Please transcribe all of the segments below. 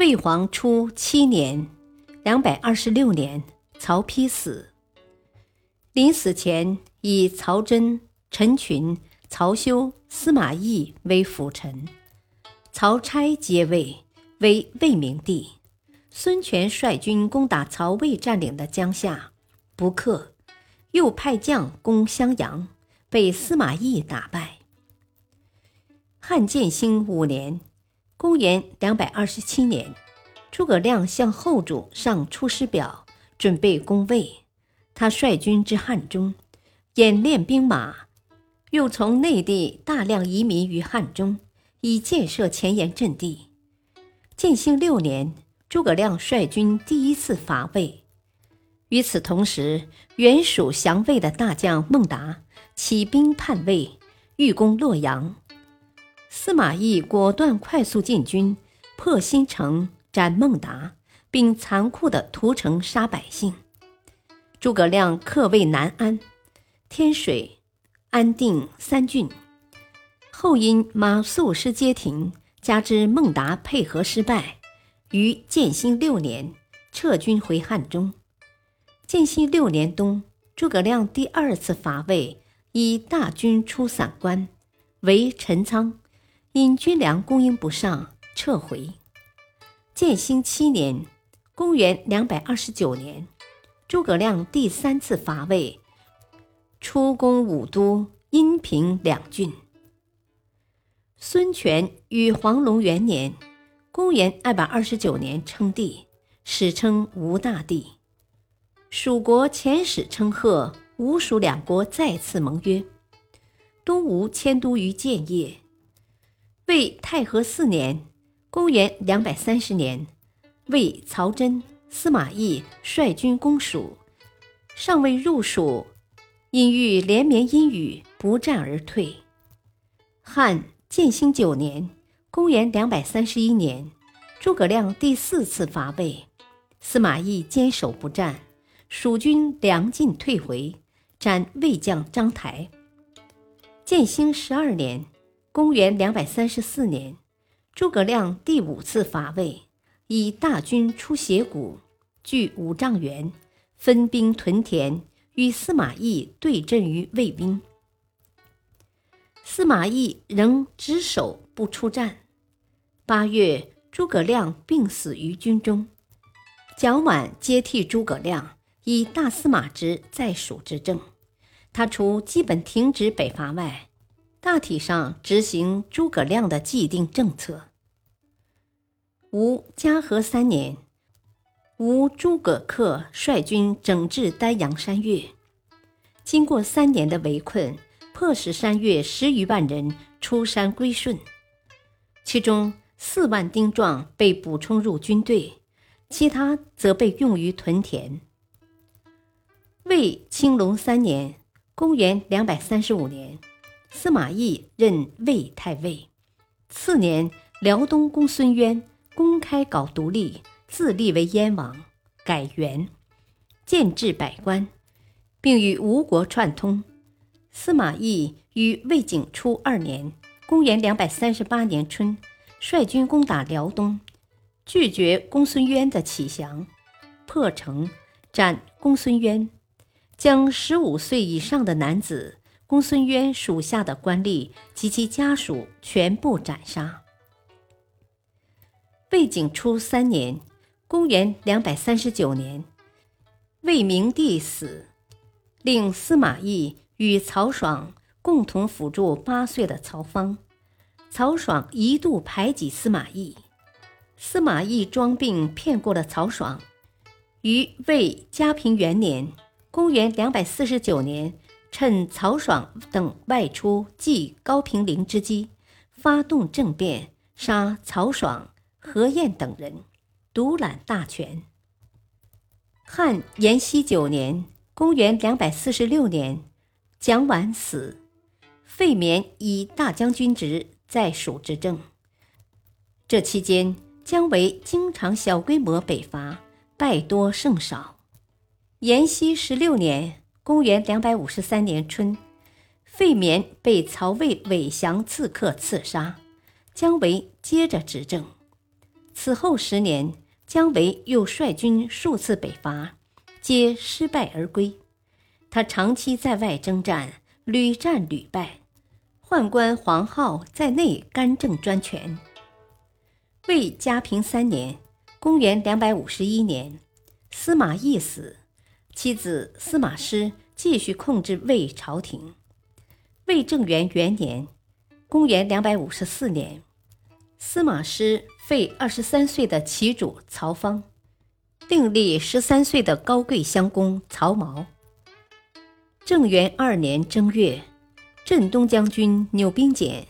魏皇初七年（两百二十六年），曹丕死。临死前，以曹真、陈群、曹休、司马懿为辅臣，曹差接位，为魏明帝。孙权率军攻打曹魏占领的江夏，不克，又派将攻襄阳，被司马懿打败。汉建兴五年。公元两百二十七年，诸葛亮向后主上出师表，准备攻魏。他率军至汉中，演练兵马，又从内地大量移民于汉中，以建设前沿阵地。建兴六年，诸葛亮率军第一次伐魏。与此同时，原属降魏的大将孟达起兵叛魏，欲攻洛阳。司马懿果断快速进军，破新城，斩孟达，并残酷地屠城杀百姓。诸葛亮克魏南安、天水、安定三郡，后因马谡失街亭，加之孟达配合失败，于建兴六年撤军回汉中。建兴六年冬，诸葛亮第二次伐魏，以大军出散关，围陈仓。因军粮供应不上，撤回。建兴七年（公元两百二十九年），诸葛亮第三次伐魏，出攻武都、阴平两郡。孙权与黄龙元年（公元二百二十九年）称帝，史称吴大帝。蜀国遣使称贺，吴蜀两国再次盟约。东吴迁都于建业。魏太和四年（公元两百三十年），魏曹真、司马懿率军攻蜀，尚未入蜀，因遇连绵阴雨，不战而退。汉建兴九年（公元两百三十一年），诸葛亮第四次伐魏，司马懿坚守不战，蜀军粮尽退回，斩魏将张台。建兴十二年。公元两百三十四年，诸葛亮第五次伐魏，以大军出斜谷，据五丈原，分兵屯田，与司马懿对阵于魏兵。司马懿仍只守不出战。八月，诸葛亮病死于军中，蒋琬接替诸葛亮，以大司马职在蜀执政。他除基本停止北伐外，大体上执行诸葛亮的既定政策。吴嘉禾三年，吴诸葛恪率军整治丹阳山岳，经过三年的围困，迫使山岳十余万人出山归顺，其中四万丁壮被补充入军队，其他则被用于屯田。魏青龙三年，公元两百三十五年。司马懿任魏太尉，次年，辽东公孙渊公开搞独立，自立为燕王，改元，建制百官，并与吴国串通。司马懿于魏景初二年（公元两百三十八年春）率军攻打辽东，拒绝公孙渊的起降，破城，斩公孙渊，将十五岁以上的男子。公孙渊属下的官吏及其家属全部斩杀。魏景初三年（公元两百三十九年），魏明帝死，令司马懿与曹爽共同辅助八岁的曹芳。曹爽一度排挤司马懿，司马懿装病骗过了曹爽，于魏嘉平元年（公元两百四十九年）。趁曹爽等外出祭高平陵之机，发动政变，杀曹爽、何晏等人，独揽大权。汉延熙九年（公元246年），蒋琬死，费绵以大将军职在蜀执政。这期间，姜维经常小规模北伐，败多胜少。延熙十六年（公元253年春），费绵被曹魏韦降刺客刺杀，姜维接着执政。此后十年，姜维又率军数次北伐，皆失败而归。他长期在外征战，屡战屡败。宦官黄皓在内干政专权。魏嘉平三年（公元251年），司马懿死。妻子司马师继续控制魏朝廷。魏正元元年（公元254年），司马师废二十三岁的齐主曹芳，另立十三岁的高贵襄公曹髦。正元二年正月，镇东将军钮兵简、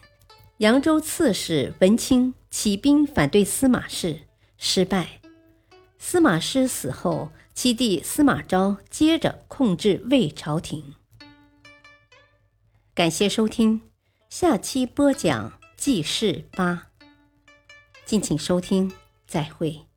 扬州刺史文钦起兵反对司马氏，失败。司马师死后。七弟司马昭接着控制魏朝廷。感谢收听，下期播讲记事八。敬请收听，再会。